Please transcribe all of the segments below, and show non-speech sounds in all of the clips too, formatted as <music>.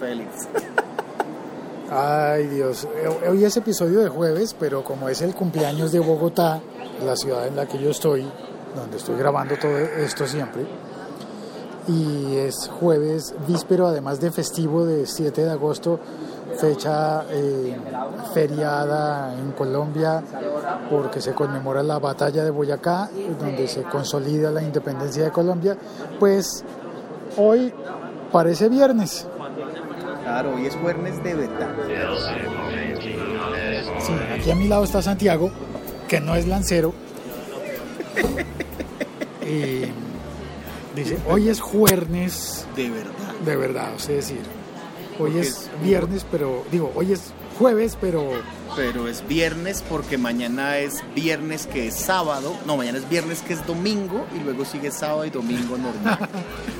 Félix. Ay Dios, Eh, hoy es episodio de jueves, pero como es el cumpleaños de Bogotá, la ciudad en la que yo estoy, donde estoy grabando todo esto siempre, y es jueves víspero, además de festivo de 7 de agosto, fecha eh, feriada en Colombia, porque se conmemora la batalla de Boyacá, donde se consolida la independencia de Colombia, pues hoy parece viernes. Hoy es jueves de verdad. Sí, aquí a mi lado está Santiago, que no es lancero. y dice, hoy es jueves De verdad. de verdad, es decir, hoy Porque es- viernes, pero digo, hoy es jueves, pero Pero es viernes porque mañana es viernes que es sábado. No, mañana es viernes que es domingo y luego sigue sábado y domingo normal.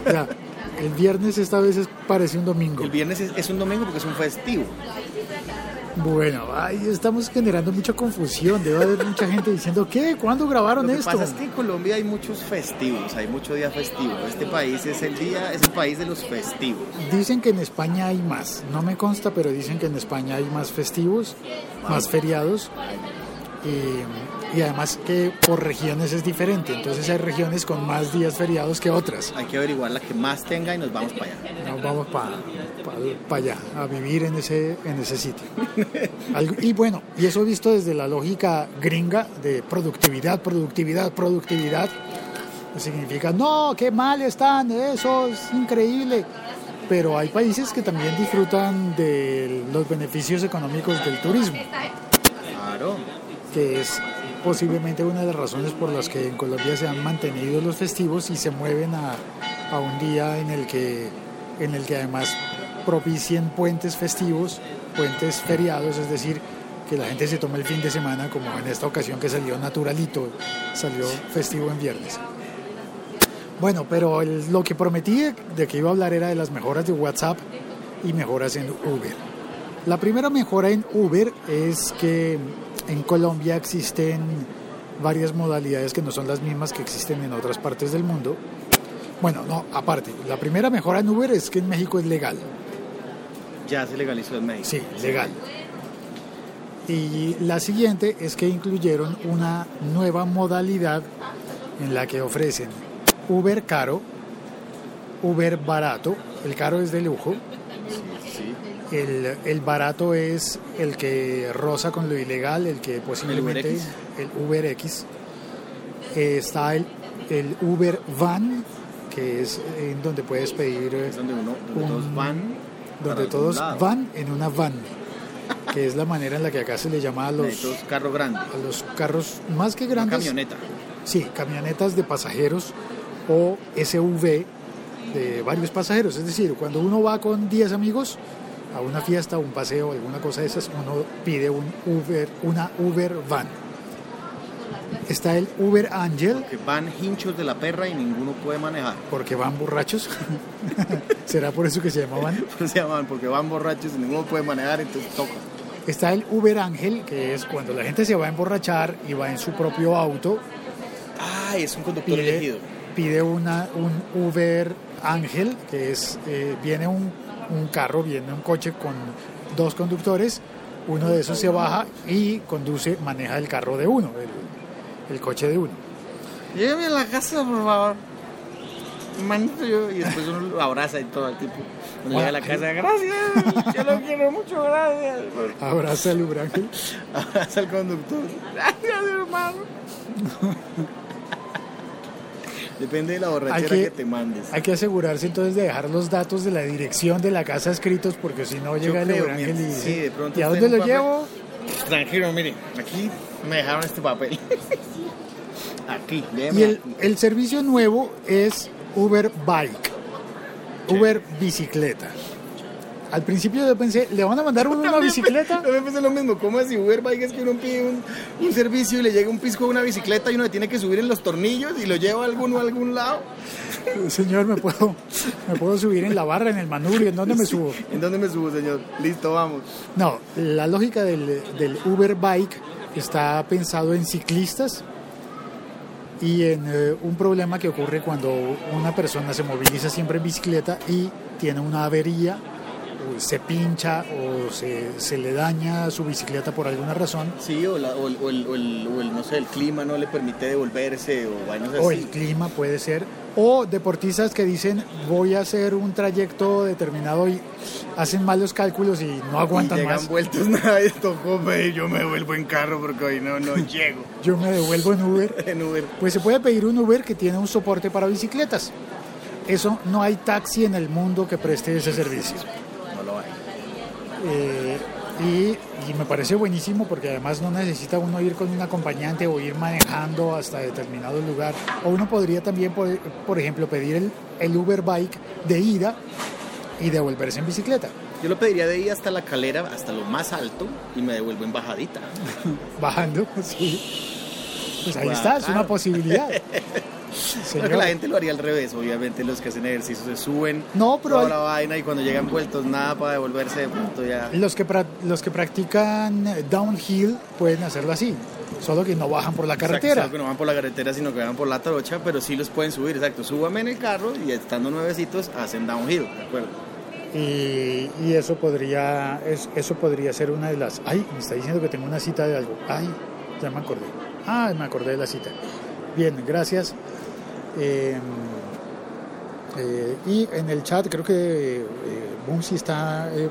<laughs> el viernes esta vez es- parece un domingo. El viernes es, es un domingo porque es un festivo. Bueno, ahí estamos generando mucha confusión, debe haber mucha gente diciendo, ¿qué? ¿Cuándo grabaron Lo que esto? pasa es que en Colombia hay muchos festivos, hay mucho día festivo. Este país es el día, es el país de los festivos. Dicen que en España hay más, no me consta, pero dicen que en España hay más festivos, más feriados y, y además que por regiones es diferente, entonces hay regiones con más días feriados que otras. Hay que averiguar la que más tenga y nos vamos para allá. Nos vamos para allá, a vivir en ese, en ese sitio. <laughs> Algo- y bueno, y eso visto desde la lógica gringa de productividad, productividad, productividad, significa, no, qué mal están, eso es increíble. Pero hay países que también disfrutan de los beneficios económicos del turismo, Claro. que es posiblemente una de las razones por las que en Colombia se han mantenido los festivos y se mueven a, a un día en el que en el que además propicien puentes festivos, puentes feriados, es decir, que la gente se tome el fin de semana, como en esta ocasión que salió naturalito, salió festivo en viernes. Bueno, pero el- lo que prometí de- de que iba a hablar era de las mejoras de WhatsApp y mejoras en Uber. La primera mejora en Uber es que en Colombia existen varias modalidades que no son las mismas que existen en otras partes del mundo. Bueno, no, aparte, la primera mejora en Uber es que en México es legal. Ya se legalizó en México. Sí, legal. Y la siguiente es que incluyeron una nueva modalidad en la que ofrecen Uber caro, Uber barato, el caro es de lujo. El, el barato es el que roza con lo ilegal, el que posiblemente el Uber X. Eh, está el, el Uber Van, que es en donde puedes pedir Es donde uno, donde Un- todos van. donde todos van en una van, que es la manera en la que acá se le llama a los, Necesitas carro grande. a los carros más que grandes. camioneta. Sí, camionetas de pasajeros o SUV de varios pasajeros. Es decir, cuando uno va con 10 amigos a una fiesta, un paseo, alguna cosa de esas, uno pide un Uber, una Uber van. Está el Uber Angel, Que van hinchos de la perra y ninguno puede manejar. porque van borrachos. <laughs> ¿Será por eso que se llamaban? <laughs> ¿Cómo se llaman? Porque van borrachos y ninguno puede manejar, entonces toca. Está el Uber Ángel, que es cuando la gente se va a emborrachar y va en su propio auto, Ah, es un conductor pide, elegido. pide una, un Uber Ángel, que es, eh, viene un, un carro, viene un coche con dos conductores, uno de esos se baja y conduce, maneja el carro de uno, el, el coche de uno. Lléveme a la casa, por favor. Manito yo. Y después uno lo abraza y todo el tipo. Cuando llega a la casa, gracias. Yo lo quiero mucho, gracias. Abraza al Uber Ángel. Abraza al conductor. Gracias, hermano. <laughs> Depende de la borrachera que, que- te mandes. Hay que asegurarse entonces de dejar los datos de la dirección de la casa escritos porque si no llega el creo, Uber Ángel y sí, de pronto ¿y a dónde lo llevo? Tranquilo, mire, aquí me dejaron este papel. <laughs> Aquí, déjeme Y el, aquí. el servicio nuevo es Uber Bike, Uber Bicicleta. Al principio yo pensé, ¿le van a mandar <laughs> uno una bicicleta? Yo pensé lo mismo, ¿cómo así Uber Bike es que uno pide un, un servicio y le llega un pisco de una bicicleta y uno le tiene que subir en los tornillos y lo lleva a alguno a algún lado? <laughs> Señor, ¿me puedo, ¿me puedo subir en la barra, en el manubrio? ¿En dónde me subo? ¿En dónde me subo, señor? Listo, vamos. No, la lógica del, del Uber Bike está pensado en ciclistas y en eh, un problema que ocurre cuando una persona se moviliza siempre en bicicleta y tiene una avería se pincha o se, se le daña su bicicleta por alguna razón, Sí, o, la- o el, o el- o el- o el, no sé, el clima no le permite devolverse o vainas así. o el clima puede ser, o deportistas que dicen voy a hacer un trayecto determinado y hacen malos cálculos y no y aguantan llegan más. vueltos <laughs> nada, y ve, yo me vuelvo en carro porque hoy no, no llego <laughs> Yo me devuelvo en Uber. <laughs> en Uber. Pues se puede pedir un Uber que tiene un soporte para bicicletas. Eso no hay taxi en el mundo que preste ese servicio. Eh, y, y me parece buenísimo porque además no necesita uno ir con un acompañante o ir manejando hasta determinado lugar. O uno podría también, por, por ejemplo, pedir el, el Uber Bike de ida y devolverse en bicicleta. Yo lo pediría de ahí hasta la calera, hasta lo más alto, y me devuelvo en bajadita. <laughs> Bajando, sí. Pues ahí está, es una claro. <laughs> posibilidad. Creo Señor. que la gente lo haría al revés, obviamente los que hacen ejercicio se suben No, pero toda hay- la vaina y cuando llegan vueltos nada para devolverse de pronto ya... Los que, pra- los que practican downhill pueden hacerlo así, solo que no bajan por la carretera. Exacto, que no van por la carretera, sino que van por la trocha, pero sí los pueden subir, exacto. Súbame en el carro y estando nuevecitos hacen downhill, ¿de acuerdo? Y, y eso podría es- eso podría ser una de las... Ay, me está diciendo que tengo una cita de algo. Ay, ya me acordé. Ah, me acordé de la cita. Bien, gracias. Eh, eh, y en el chat creo que eh, Bumsy está, eh,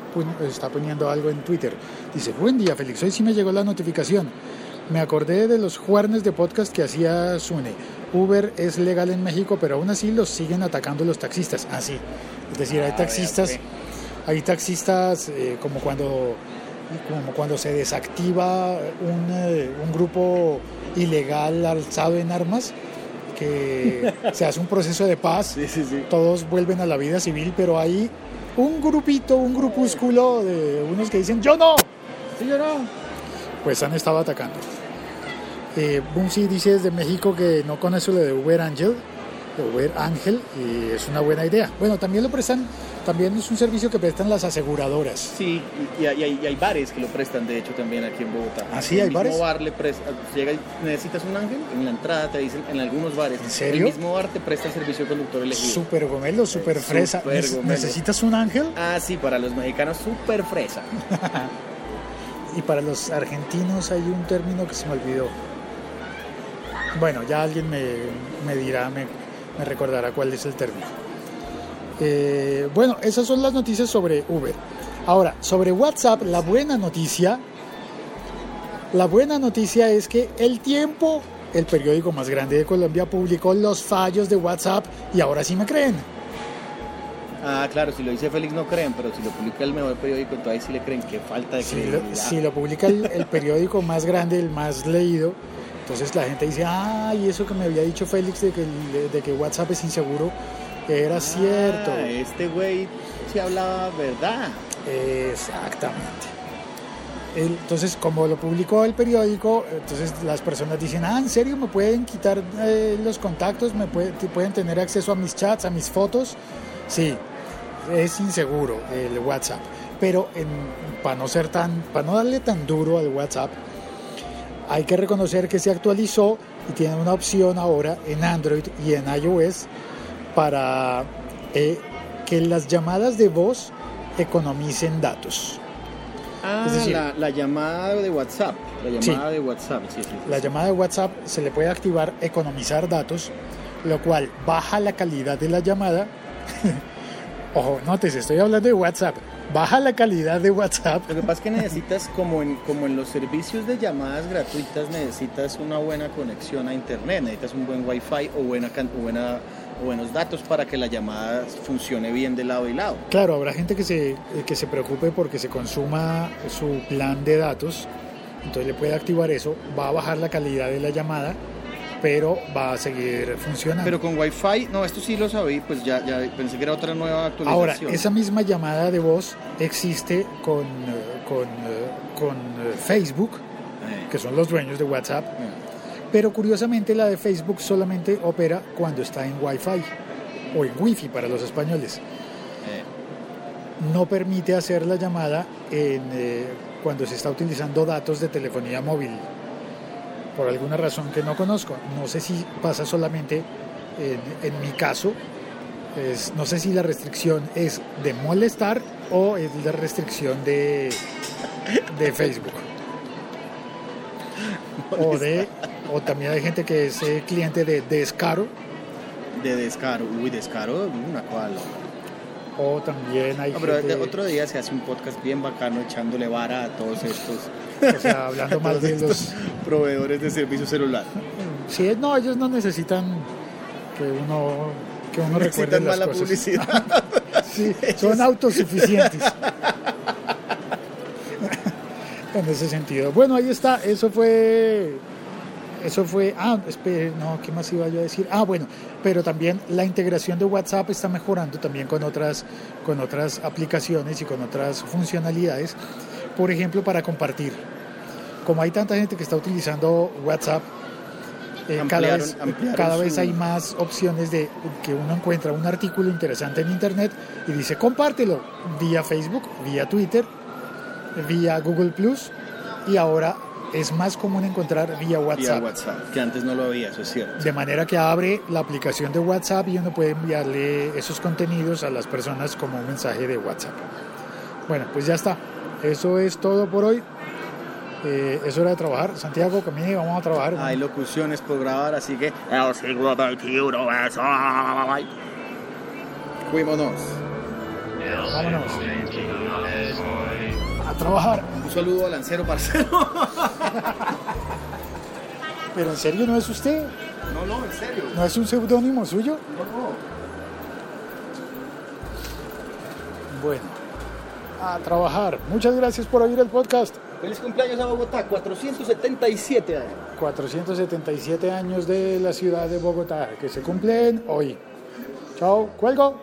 está poniendo algo en Twitter. Dice, buen día Félix, hoy sí me llegó la notificación. Me acordé de los jueves de podcast que hacía Sune. Uber es legal en México, pero aún así los siguen atacando los taxistas. Ah, sí. Es decir, hay Ah, taxistas, hay taxistas eh, como cuando como cuando se desactiva un, eh, un grupo ilegal alzado en armas, que se hace un proceso de paz Sí, sí, sí. todos vuelven a la vida civil, pero hay un grupito, un grupúsculo de unos que dicen yo no, Sí, yo no. pues han estado atacando. Eh, Bunsi dice desde México que no con eso lo de Uber Angel, Uber Ángel, y es una buena idea. Bueno, también lo prestan, también es un servicio que prestan las aseguradoras. Sí, y, y hay, y hay- bares que lo prestan, de hecho, también aquí en Bogotá. ¿Ah, sí? El ¿Hay mismo bares? bar le presta, llega y necesitas un ángel, en la entrada te dicen, en algunos bares. ¿En serio? El mismo bar te presta el servicio de conductor elegido. Super gomelo, super fresa. Súper ¿Nece- gomelo. ¿Necesitas un ángel? Ah, sí, para los mexicanos, súper fresa. <laughs> Y para los argentinos hay un término que se me olvidó. Bueno, ya alguien me, me dirá, me, me recordará cuál es el término. Eh, bueno, esas son las noticias sobre Uber. Ahora, sobre WhatsApp, la buena noticia, la buena noticia es que El Tiempo, el periódico más grande de Colombia, publicó los fallos de WhatsApp y ahora sí me creen. Ah, claro, si lo dice Félix no creen, pero si lo publica el mejor periódico, entonces ahí sí le creen. Qué falta de Si lo, credibilidad. si lo publica el, el periódico más grande, el más leído, entonces la gente dice, ay, eso que me había dicho Félix de que, el- de que WhatsApp es inseguro, era cierto. Ah, este güey sí hablaba verdad. Exactamente. Entonces, como lo publicó el periódico, entonces las personas dicen, ah, ¿en serio me pueden quitar eh, los contactos? ¿Me puede- pueden tener acceso a mis chats, a mis fotos? Sí, es inseguro el WhatsApp. Pero para no ser tan, para no darle tan duro al WhatsApp, hay que reconocer que se actualizó y tiene una opción ahora en Android y en iOS para eh, que las llamadas de voz economicen datos. Ah, Es decir- la, la llamada de WhatsApp. La Sí. llamada de WhatsApp, sí, sí. La llamada de WhatsApp se le puede activar economizar datos, lo cual baja la calidad de la llamada. <laughs> Ojo, nótese, estoy hablando de WhatsApp. Baja la calidad de WhatsApp. Lo que pasa es que necesitas, como en, como en los servicios de llamadas gratuitas, necesitas una buena conexión a internet, necesitas un buen wifi o, buena, buena, buenos datos para que la llamada funcione bien de lado y lado. Claro, habrá gente que se, eh, que se preocupe porque se consuma su plan de datos, entonces le puede activar eso, va a bajar la calidad de la llamada, pero va a seguir funcionando. Pero con wifi, no, esto sí lo sabí, pues ya, ya pensé que era otra nueva Ahora, actualización. esa misma llamada de voz existe con, eh, con, eh, con eh, Facebook, que son los dueños de WhatsApp, pero curiosamente la de Facebook solamente opera cuando está en Wi-Fi o en Wi-Fi para los españoles. No permite hacer la llamada en, eh, cuando se está utilizando datos de telefonía móvil, por alguna razón que no conozco. No sé si pasa solamente en, en mi caso, es- no sé si la restricción es de molestar o es de restricción de, de Facebook. O, de, o también hay gente que es eh, cliente de Descaro. De Descaro, uy, Descaro, una cual. O también hay No, pero gente, otro día se hace un podcast bien bacano echándole vara a todos estos, o sea, hablando <laughs> más de los... proveedores de servicio celular. Sí, no, ellos no necesitan que uno, que uno recuerde las mala cosas. publicidad. <laughs> Sí, <laughs> son autosuficientes. en ese sentido. Bueno, ahí está. Eso fue. Eso fue. Ah, espere, no, ¿qué más iba yo a decir? Ah, bueno, pero también la integración de WhatsApp está mejorando también con otras, con otras aplicaciones y con otras funcionalidades. Por ejemplo, para compartir. Como hay tanta gente que está utilizando WhatsApp, eh, cada vez, cada vez su- hay más opciones de que uno encuentra un artículo interesante en internet y dice compártelo vía Facebook, vía Twitter, vía Google Plus y ahora es más común encontrar vía Vía WhatsApp. WhatsApp, que antes no lo había, eso es cierto. De manera que abre la aplicación de WhatsApp y uno puede enviarle esos contenidos a las personas como un mensaje de WhatsApp. Bueno, pues ya está. Eso es todo por hoy. Eh, es hora de trabajar. Santiago, camine, vamos a trabajar. Hay locuciones por grabar, así que el siglo XXI es hoy. Cuímonos. Vámonos. Trabajar. Un saludo al lancero parcero. <laughs> Pero en serio no es usted, No, no, en serio. no es un seudónimo suyo. No, no. Bueno, a trabajar. Muchas gracias por oír el podcast. Feliz cumpleaños a Bogotá, 477 años. 477 años de la ciudad de Bogotá que se cumplen hoy. Chao, cuelgo.